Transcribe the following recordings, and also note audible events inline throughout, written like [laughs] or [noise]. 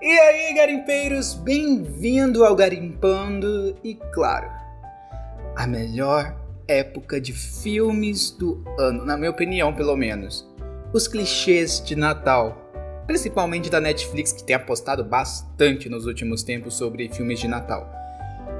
E aí, garimpeiros, bem-vindo ao Garimpando e, claro, a melhor época de filmes do ano, na minha opinião, pelo menos. Os clichês de Natal, principalmente da Netflix, que tem apostado bastante nos últimos tempos sobre filmes de Natal.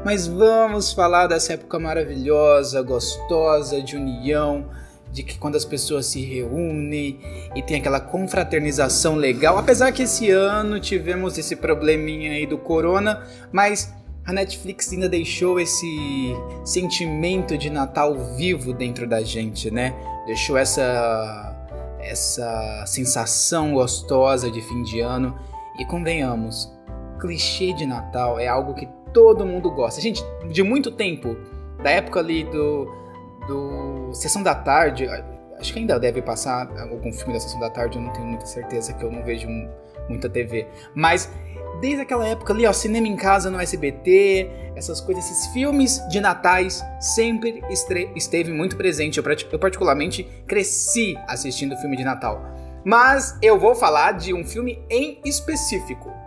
Mas vamos falar dessa época maravilhosa, gostosa, de união, de que quando as pessoas se reúnem e tem aquela confraternização legal. Apesar que esse ano tivemos esse probleminha aí do corona, mas a Netflix ainda deixou esse sentimento de Natal vivo dentro da gente, né? Deixou essa essa sensação gostosa de fim de ano e convenhamos, clichê de Natal é algo que todo mundo gosta. Gente, de muito tempo, da época ali do do Sessão da Tarde, acho que ainda deve passar algum filme da Sessão da Tarde, eu não tenho muita certeza que eu não vejo muita TV, mas desde aquela época ali, ó, cinema em casa no SBT, essas coisas, esses filmes de natais sempre esteve muito presente. Eu, eu particularmente cresci assistindo filme de Natal. Mas eu vou falar de um filme em específico.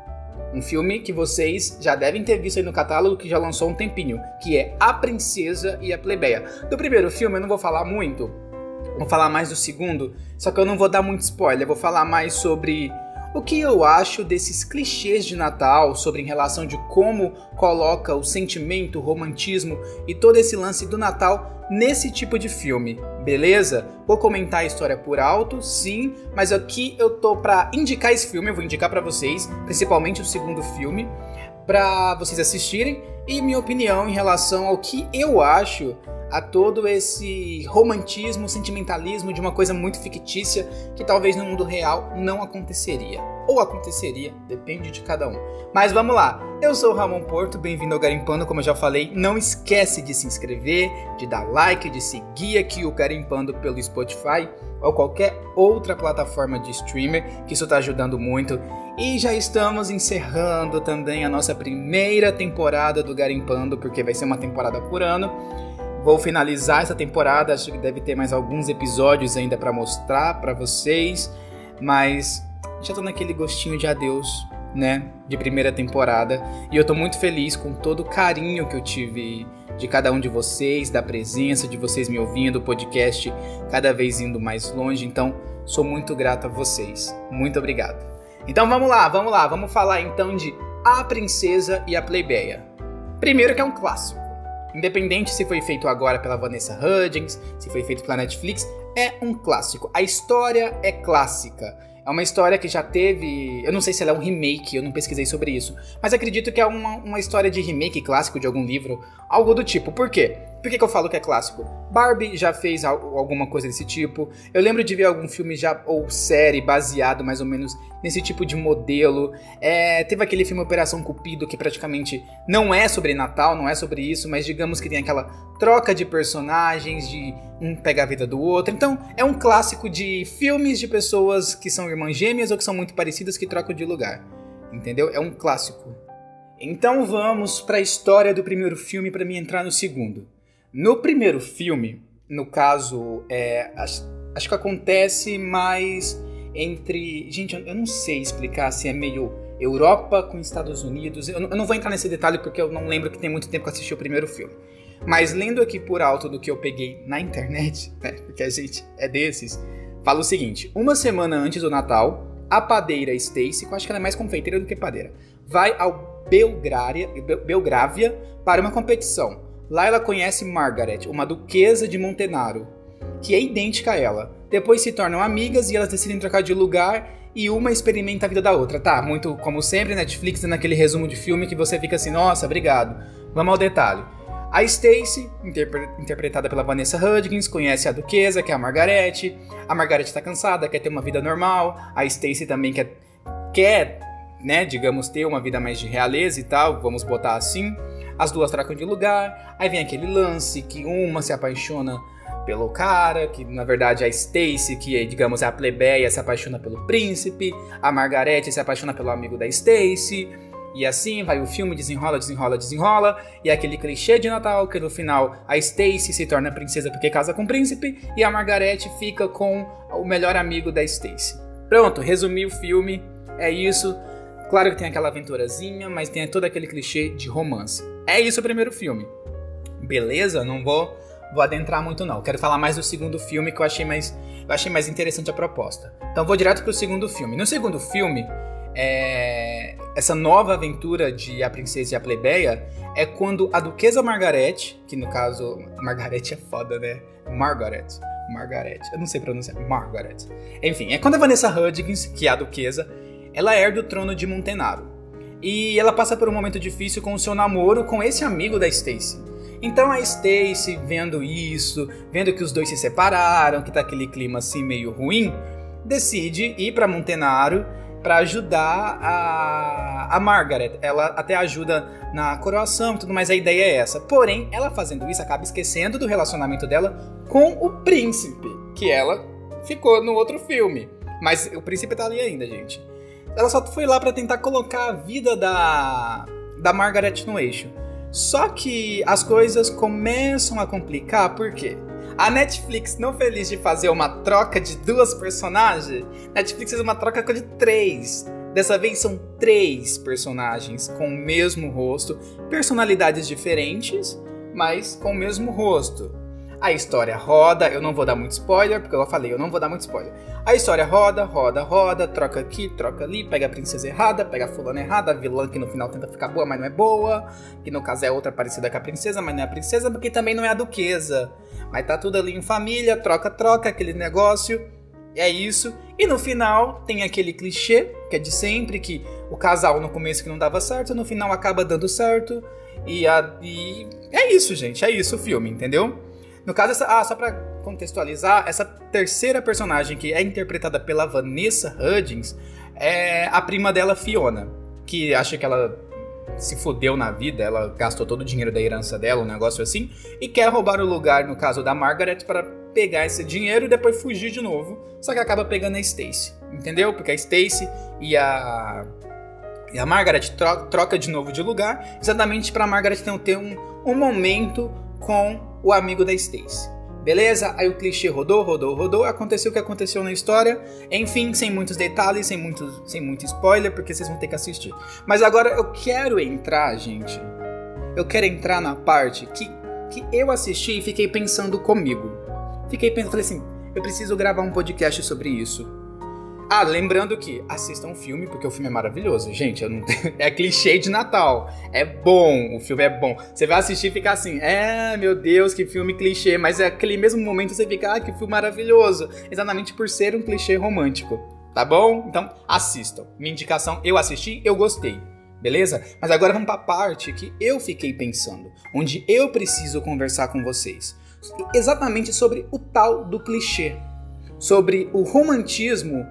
Um filme que vocês já devem ter visto aí no catálogo, que já lançou um tempinho, que é A Princesa e a Plebeia. Do primeiro filme eu não vou falar muito, vou falar mais do segundo, só que eu não vou dar muito spoiler, vou falar mais sobre o que eu acho desses clichês de Natal sobre em relação de como coloca o sentimento, o romantismo e todo esse lance do Natal nesse tipo de filme, beleza? Vou comentar a história por alto, sim, mas aqui eu tô para indicar esse filme, eu vou indicar para vocês, principalmente o segundo filme, para vocês assistirem e minha opinião em relação ao que eu acho a todo esse romantismo, sentimentalismo de uma coisa muito fictícia que talvez no mundo real não aconteceria. Ou aconteceria, depende de cada um. Mas vamos lá, eu sou o Ramon Porto, bem-vindo ao Garimpando, como eu já falei, não esquece de se inscrever, de dar like, de seguir aqui o Garimpando pelo Spotify ou qualquer outra plataforma de streamer, que isso está ajudando muito. E já estamos encerrando também a nossa primeira temporada do Garimpando, porque vai ser uma temporada por ano. Vou finalizar essa temporada, acho que deve ter mais alguns episódios ainda para mostrar para vocês, mas já tô naquele gostinho de adeus, né, de primeira temporada, e eu tô muito feliz com todo o carinho que eu tive de cada um de vocês, da presença de vocês me ouvindo, o podcast cada vez indo mais longe, então sou muito grato a vocês. Muito obrigado. Então vamos lá, vamos lá, vamos falar então de A Princesa e a Plebeia. Primeiro que é um clássico. Independente se foi feito agora pela Vanessa Hudgens, se foi feito pela Netflix, é um clássico. A história é clássica. É uma história que já teve. Eu não sei se ela é um remake, eu não pesquisei sobre isso. Mas acredito que é uma, uma história de remake clássico de algum livro, algo do tipo. Por quê? Por que, que eu falo que é clássico? Barbie já fez alguma coisa desse tipo. Eu lembro de ver algum filme já ou série baseado mais ou menos nesse tipo de modelo. É, teve aquele filme Operação Cupido que praticamente não é sobre Natal, não é sobre isso, mas digamos que tem aquela troca de personagens, de um pegar a vida do outro. Então é um clássico de filmes de pessoas que são irmãs gêmeas ou que são muito parecidas que trocam de lugar. Entendeu? É um clássico. Então vamos para a história do primeiro filme para me entrar no segundo. No primeiro filme, no caso, é, acho, acho, que acontece mais entre. Gente, eu não sei explicar se é meio Europa com Estados Unidos. Eu não, eu não vou entrar nesse detalhe porque eu não lembro que tem muito tempo que assisti o primeiro filme. Mas lendo aqui por alto do que eu peguei na internet, [laughs] né, porque a gente é desses, fala o seguinte: uma semana antes do Natal, a padeira Stacy, que eu acho que ela é mais confeiteira do que padeira, vai ao Belgrária, Belgrávia para uma competição. Lá ela conhece Margaret, uma duquesa de Montenaro, que é idêntica a ela. Depois se tornam amigas e elas decidem trocar de lugar e uma experimenta a vida da outra. Tá, muito como sempre, Netflix naquele resumo de filme que você fica assim, nossa, obrigado. Vamos ao detalhe. A Stacy, interpre interpretada pela Vanessa Hudgens, conhece a duquesa, que é a Margaret. A Margaret está cansada, quer ter uma vida normal. A Stacy também quer, quer, né, digamos, ter uma vida mais de realeza e tal, vamos botar assim as duas trocam de lugar, aí vem aquele lance que uma se apaixona pelo cara, que na verdade é a Stacy, que digamos é a plebeia, se apaixona pelo príncipe, a Margaret se apaixona pelo amigo da Stacy, e assim vai o filme, desenrola, desenrola, desenrola, e é aquele clichê de Natal que no final a Stacy se torna princesa porque casa com o príncipe, e a Margaret fica com o melhor amigo da Stacy. Pronto, resumi o filme, é isso Claro que tem aquela aventurazinha, mas tem todo aquele clichê de romance. É isso o primeiro filme. Beleza? Não vou, vou adentrar muito não. Quero falar mais do segundo filme que eu achei mais, eu achei mais interessante a proposta. Então vou direto pro segundo filme. No segundo filme, é, essa nova aventura de A Princesa e a Plebeia é quando a Duquesa Margaret, que no caso, Margaret é foda, né? Margaret. Margaret, eu não sei pronunciar, Margaret. Enfim, é quando a Vanessa Hudgens, que é a Duquesa, ela herda o trono de Montenaro. E ela passa por um momento difícil com o seu namoro com esse amigo da Stacy. Então a Stacy, vendo isso, vendo que os dois se separaram, que tá aquele clima assim meio ruim, decide ir para Montenaro para ajudar a, a Margaret. Ela até ajuda na coroação e tudo mais, a ideia é essa. Porém, ela fazendo isso acaba esquecendo do relacionamento dela com o príncipe, que ela ficou no outro filme. Mas o príncipe tá ali ainda, gente. Ela só foi lá para tentar colocar a vida da, da Margaret no eixo. Só que as coisas começam a complicar, por quê? A Netflix, não feliz de fazer uma troca de duas personagens, Netflix fez uma troca de três. Dessa vez são três personagens com o mesmo rosto, personalidades diferentes, mas com o mesmo rosto. A história roda, eu não vou dar muito spoiler, porque eu falei, eu não vou dar muito spoiler. A história roda, roda, roda, troca aqui, troca ali, pega a princesa errada, pega a fulana errada, a vilã que no final tenta ficar boa, mas não é boa, que no caso é outra parecida com a princesa, mas não é a princesa, porque também não é a duquesa. Mas tá tudo ali em família, troca, troca, aquele negócio. É isso. E no final tem aquele clichê, que é de sempre, que o casal no começo que não dava certo, no final acaba dando certo. E, a, e é isso, gente. É isso o filme, entendeu? No caso, essa, ah, só pra contextualizar, essa terceira personagem que é interpretada pela Vanessa Hudgens é a prima dela, Fiona. Que acha que ela se fodeu na vida, ela gastou todo o dinheiro da herança dela, um negócio assim, e quer roubar o lugar, no caso da Margaret, para pegar esse dinheiro e depois fugir de novo. Só que acaba pegando a Stacy, entendeu? Porque a Stacy e a e a Margaret tro troca de novo de lugar, exatamente para Margaret ter um, um momento com o amigo da Stacy. Beleza? Aí o clichê rodou, rodou, rodou, aconteceu o que aconteceu na história. Enfim, sem muitos detalhes, sem muito, sem muito spoiler, porque vocês vão ter que assistir. Mas agora eu quero entrar, gente. Eu quero entrar na parte que, que eu assisti e fiquei pensando comigo. Fiquei pensando, falei assim, eu preciso gravar um podcast sobre isso. Ah, lembrando que assistam o filme, porque o filme é maravilhoso. Gente, não [laughs] é clichê de Natal. É bom, o filme é bom. Você vai assistir e ficar assim, é, meu Deus, que filme clichê. Mas é aquele mesmo momento você fica, ah, que filme maravilhoso. Exatamente por ser um clichê romântico. Tá bom? Então, assistam. Minha indicação, eu assisti, eu gostei. Beleza? Mas agora vamos para a parte que eu fiquei pensando, onde eu preciso conversar com vocês. Exatamente sobre o tal do clichê. Sobre o romantismo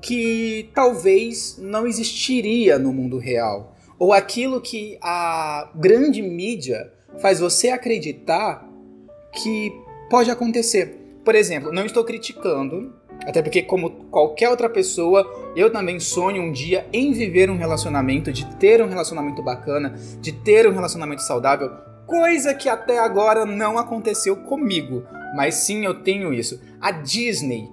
que talvez não existiria no mundo real, ou aquilo que a grande mídia faz você acreditar que pode acontecer. Por exemplo, não estou criticando, até porque, como qualquer outra pessoa, eu também sonho um dia em viver um relacionamento, de ter um relacionamento bacana, de ter um relacionamento saudável, coisa que até agora não aconteceu comigo, mas sim eu tenho isso. A Disney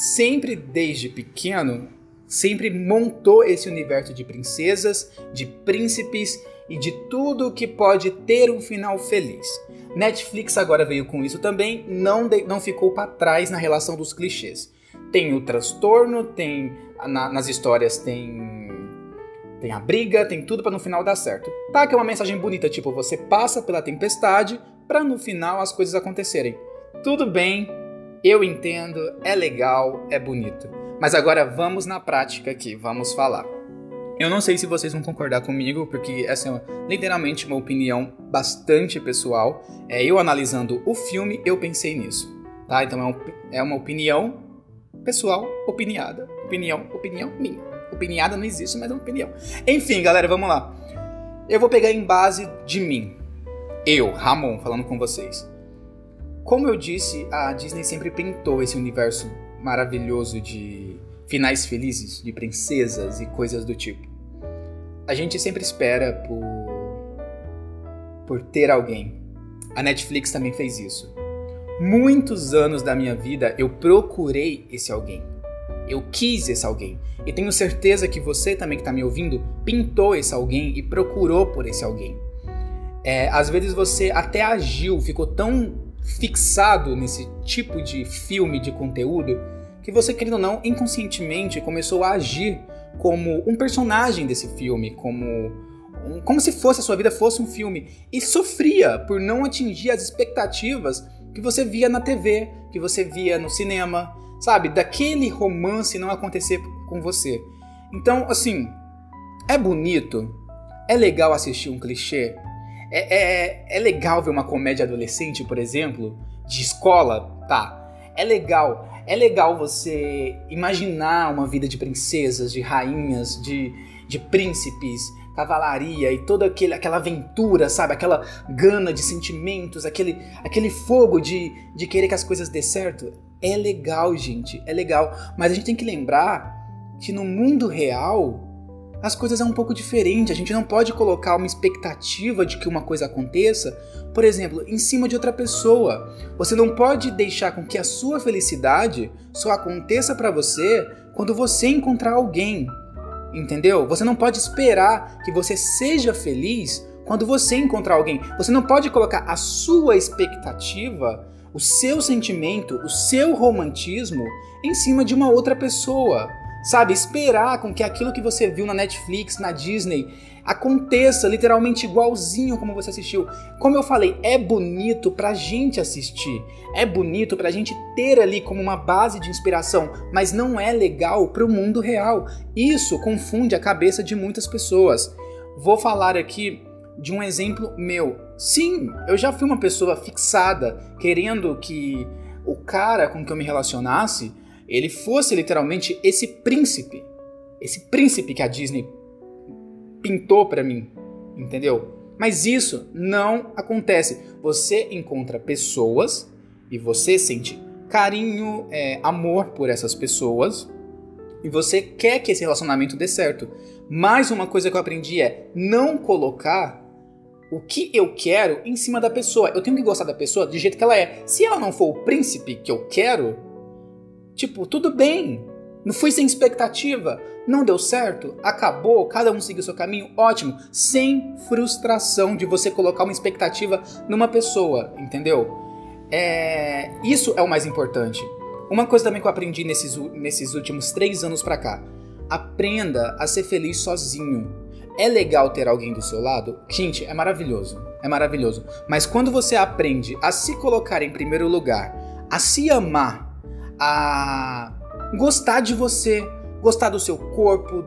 sempre desde pequeno, sempre montou esse universo de princesas, de príncipes e de tudo que pode ter um final feliz. Netflix agora veio com isso também, não, de, não ficou para trás na relação dos clichês. Tem o transtorno, tem na, nas histórias tem tem a briga, tem tudo para no final dar certo. Tá que é uma mensagem bonita, tipo você passa pela tempestade para no final as coisas acontecerem. Tudo bem, eu entendo, é legal, é bonito. Mas agora vamos na prática aqui, vamos falar. Eu não sei se vocês vão concordar comigo, porque essa é literalmente uma opinião bastante pessoal. É, eu analisando o filme, eu pensei nisso. Tá? Então é, um, é uma opinião pessoal, opiniada. Opinião, opinião minha. Opiniada não existe, mas é uma opinião. Enfim, galera, vamos lá. Eu vou pegar em base de mim. Eu, Ramon, falando com vocês. Como eu disse, a Disney sempre pintou esse universo maravilhoso de finais felizes, de princesas e coisas do tipo. A gente sempre espera por por ter alguém. A Netflix também fez isso. Muitos anos da minha vida eu procurei esse alguém. Eu quis esse alguém. E tenho certeza que você também que está me ouvindo pintou esse alguém e procurou por esse alguém. É, às vezes você até agiu, ficou tão fixado nesse tipo de filme, de conteúdo, que você, querendo ou não, inconscientemente começou a agir como um personagem desse filme, como como se fosse a sua vida fosse um filme e sofria por não atingir as expectativas que você via na TV, que você via no cinema, sabe? Daquele romance não acontecer com você. Então, assim, é bonito, é legal assistir um clichê, é, é, é legal ver uma comédia adolescente, por exemplo, de escola, tá? É legal. É legal você imaginar uma vida de princesas, de rainhas, de, de príncipes, cavalaria e toda aquele, aquela aventura, sabe? Aquela gana de sentimentos, aquele, aquele fogo de, de querer que as coisas dê certo. É legal, gente, é legal. Mas a gente tem que lembrar que no mundo real as coisas é um pouco diferente. A gente não pode colocar uma expectativa de que uma coisa aconteça, por exemplo, em cima de outra pessoa. Você não pode deixar com que a sua felicidade só aconteça para você quando você encontrar alguém. Entendeu? Você não pode esperar que você seja feliz quando você encontrar alguém. Você não pode colocar a sua expectativa, o seu sentimento, o seu romantismo em cima de uma outra pessoa. Sabe, esperar com que aquilo que você viu na Netflix, na Disney, aconteça literalmente igualzinho como você assistiu. Como eu falei, é bonito pra gente assistir, é bonito pra gente ter ali como uma base de inspiração, mas não é legal pro mundo real. Isso confunde a cabeça de muitas pessoas. Vou falar aqui de um exemplo meu. Sim, eu já fui uma pessoa fixada, querendo que o cara com que eu me relacionasse ele fosse literalmente esse príncipe, esse príncipe que a Disney pintou para mim, entendeu? Mas isso não acontece. Você encontra pessoas e você sente carinho, é, amor por essas pessoas e você quer que esse relacionamento dê certo. Mais uma coisa que eu aprendi é não colocar o que eu quero em cima da pessoa. Eu tenho que gostar da pessoa do jeito que ela é. Se ela não for o príncipe que eu quero, Tipo, tudo bem. Não fui sem expectativa. Não deu certo? Acabou? Cada um seguiu seu caminho? Ótimo. Sem frustração de você colocar uma expectativa numa pessoa, entendeu? É... Isso é o mais importante. Uma coisa também que eu aprendi nesses, nesses últimos três anos pra cá. Aprenda a ser feliz sozinho. É legal ter alguém do seu lado? Gente, é maravilhoso. É maravilhoso. Mas quando você aprende a se colocar em primeiro lugar, a se amar a gostar de você, gostar do seu corpo,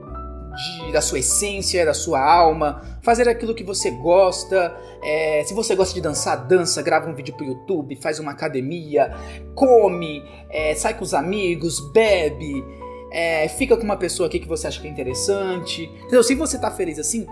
de, da sua essência, da sua alma, fazer aquilo que você gosta. É, se você gosta de dançar, dança, grava um vídeo pro YouTube, faz uma academia, come, é, sai com os amigos, bebe, é, fica com uma pessoa aqui que você acha que é interessante. Entendeu? Se você tá feliz assim,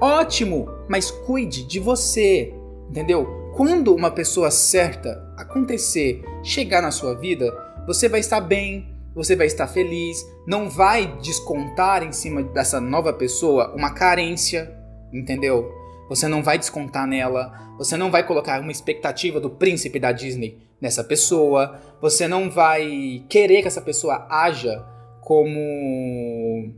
ótimo, mas cuide de você, entendeu? Quando uma pessoa certa acontecer, chegar na sua vida, você vai estar bem, você vai estar feliz, não vai descontar em cima dessa nova pessoa uma carência, entendeu? Você não vai descontar nela, você não vai colocar uma expectativa do príncipe da Disney nessa pessoa, você não vai querer que essa pessoa haja como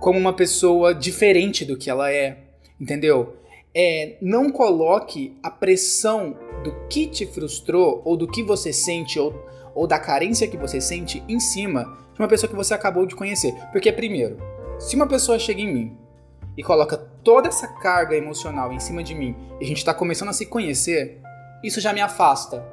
como uma pessoa diferente do que ela é, entendeu? É, não coloque a pressão do que te frustrou ou do que você sente ou ou da carência que você sente em cima de uma pessoa que você acabou de conhecer. Porque, primeiro, se uma pessoa chega em mim e coloca toda essa carga emocional em cima de mim e a gente está começando a se conhecer, isso já me afasta.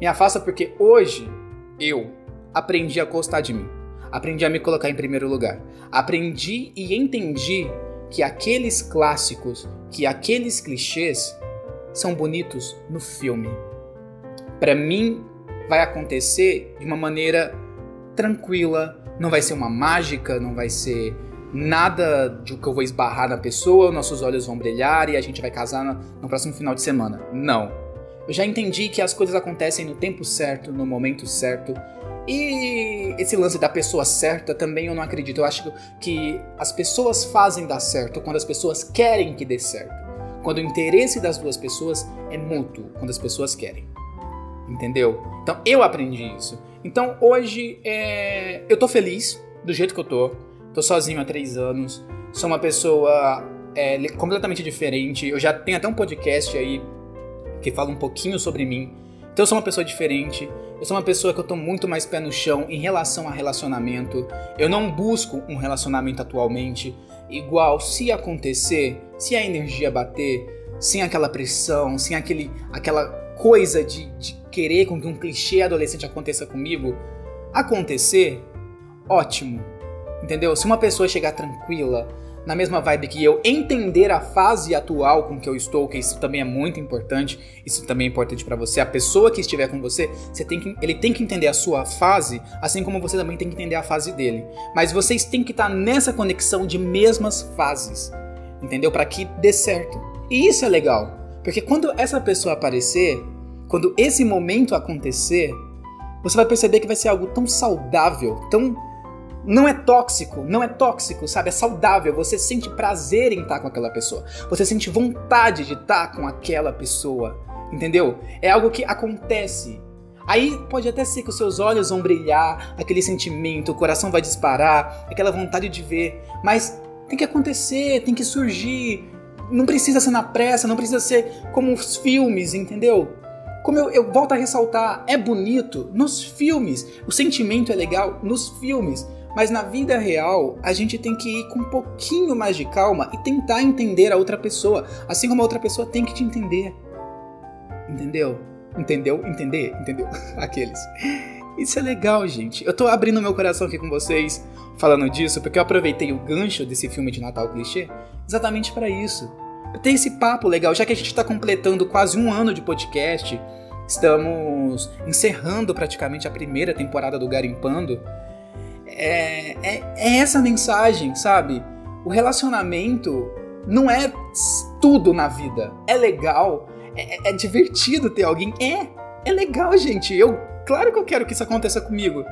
Me afasta porque hoje eu aprendi a gostar de mim. Aprendi a me colocar em primeiro lugar. Aprendi e entendi que aqueles clássicos, que aqueles clichês são bonitos no filme. Para mim, vai acontecer de uma maneira tranquila, não vai ser uma mágica, não vai ser nada de que eu vou esbarrar na pessoa, nossos olhos vão brilhar e a gente vai casar no, próximo final de semana. Não. Eu já entendi que as coisas acontecem no tempo certo, no momento certo. E esse lance da pessoa certa também eu não acredito. Eu acho que as pessoas fazem dar certo quando as pessoas querem que dê certo. Quando o interesse das duas pessoas é mútuo, quando as pessoas querem entendeu? Então eu aprendi isso. Então hoje é, eu tô feliz do jeito que eu tô. Tô sozinho há três anos. Sou uma pessoa é, completamente diferente. Eu já tenho até um podcast aí que fala um pouquinho sobre mim. Então eu sou uma pessoa diferente. Eu sou uma pessoa que eu tô muito mais pé no chão em relação a relacionamento. Eu não busco um relacionamento atualmente. Igual, se acontecer, se a energia bater, sem aquela pressão, sem aquele, aquela coisa de, de querer com que um clichê adolescente aconteça comigo, acontecer, ótimo. Entendeu? Se uma pessoa chegar tranquila, na mesma vibe que eu, entender a fase atual com que eu estou, que isso também é muito importante, isso também é importante para você. A pessoa que estiver com você, você tem que, ele tem que entender a sua fase, assim como você também tem que entender a fase dele. Mas vocês têm que estar nessa conexão de mesmas fases, entendeu? Para que dê certo. E isso é legal, porque quando essa pessoa aparecer, quando esse momento acontecer, você vai perceber que vai ser algo tão saudável, tão não é tóxico, não é tóxico, sabe? É saudável. Você sente prazer em estar com aquela pessoa. Você sente vontade de estar com aquela pessoa. Entendeu? É algo que acontece. Aí pode até ser que os seus olhos vão brilhar, aquele sentimento, o coração vai disparar, aquela vontade de ver. Mas tem que acontecer, tem que surgir. Não precisa ser na pressa, não precisa ser como os filmes, entendeu? Como eu, eu volto a ressaltar, é bonito nos filmes, o sentimento é legal nos filmes. Mas na vida real, a gente tem que ir com um pouquinho mais de calma e tentar entender a outra pessoa, assim como a outra pessoa tem que te entender. Entendeu? Entendeu? Entender? Entendeu? [laughs] Aqueles. Isso é legal, gente. Eu tô abrindo meu coração aqui com vocês falando disso porque eu aproveitei o gancho desse filme de Natal clichê exatamente para isso. Ter esse papo legal, já que a gente tá completando quase um ano de podcast, estamos encerrando praticamente a primeira temporada do Garimpando é, é, é essa mensagem, sabe? O relacionamento não é tudo na vida. É legal, é, é, divertido ter alguém. É, é legal, gente. Eu, claro que eu quero que isso aconteça comigo.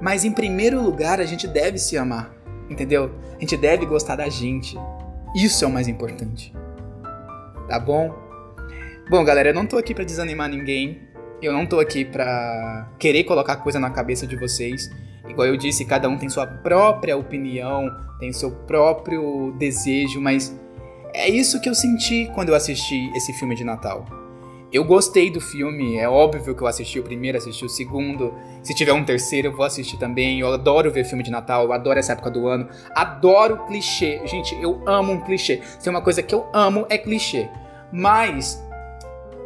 Mas em primeiro lugar, a gente deve se amar, entendeu? A gente deve gostar da gente. Isso é o mais importante. Tá bom? Bom, galera, eu não tô aqui para desanimar ninguém. Eu não tô aqui pra querer colocar coisa na cabeça de vocês. Igual eu disse, cada um tem sua própria opinião, tem seu próprio desejo, mas é isso que eu senti quando eu assisti esse filme de Natal. Eu gostei do filme, é óbvio que eu assisti o primeiro, assisti o segundo. Se tiver um terceiro, eu vou assistir também. Eu adoro ver filme de Natal, eu adoro essa época do ano. Adoro clichê. Gente, eu amo um clichê. Se é uma coisa que eu amo, é clichê. Mas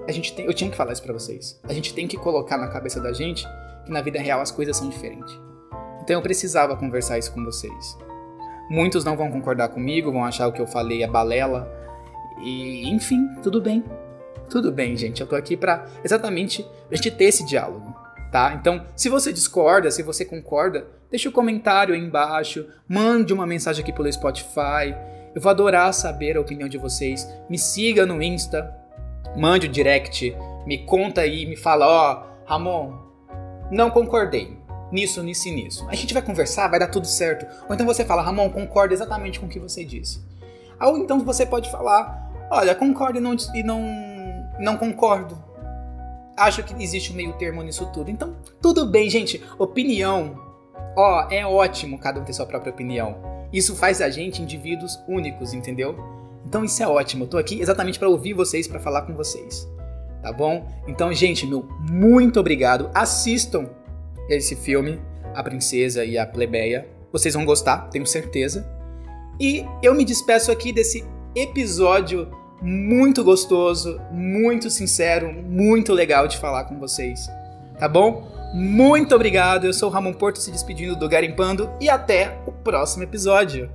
a gente tem, eu tinha que falar isso para vocês. A gente tem que colocar na cabeça da gente que na vida real as coisas são diferentes. Então eu precisava conversar isso com vocês. Muitos não vão concordar comigo, vão achar o que eu falei é balela. E, enfim, tudo bem. Tudo bem, gente. Eu tô aqui para exatamente a gente ter esse diálogo, tá? Então, se você discorda, se você concorda, deixa o um comentário aí embaixo, mande uma mensagem aqui pelo Spotify. Eu vou adorar saber a opinião de vocês. Me siga no Insta, mande o um direct, me conta aí, me fala, ó, oh, Ramon, não concordei nisso, nisso e nisso. A gente vai conversar, vai dar tudo certo. Ou então você fala, Ramon, concordo exatamente com o que você disse. Ou então você pode falar, olha, concordo e não, e não, não concordo. Acho que existe um meio termo nisso tudo. Então, tudo bem, gente. Opinião, ó, é ótimo cada um ter sua própria opinião. Isso faz a gente indivíduos únicos, entendeu? Então isso é ótimo. Eu tô aqui exatamente para ouvir vocês, para falar com vocês. Tá bom? Então, gente, meu muito obrigado. Assistam esse filme, A Princesa e a Plebeia. Vocês vão gostar, tenho certeza. E eu me despeço aqui desse episódio muito gostoso, muito sincero, muito legal de falar com vocês. Tá bom? Muito obrigado. Eu sou o Ramon Porto se despedindo do Garimpando e até o próximo episódio.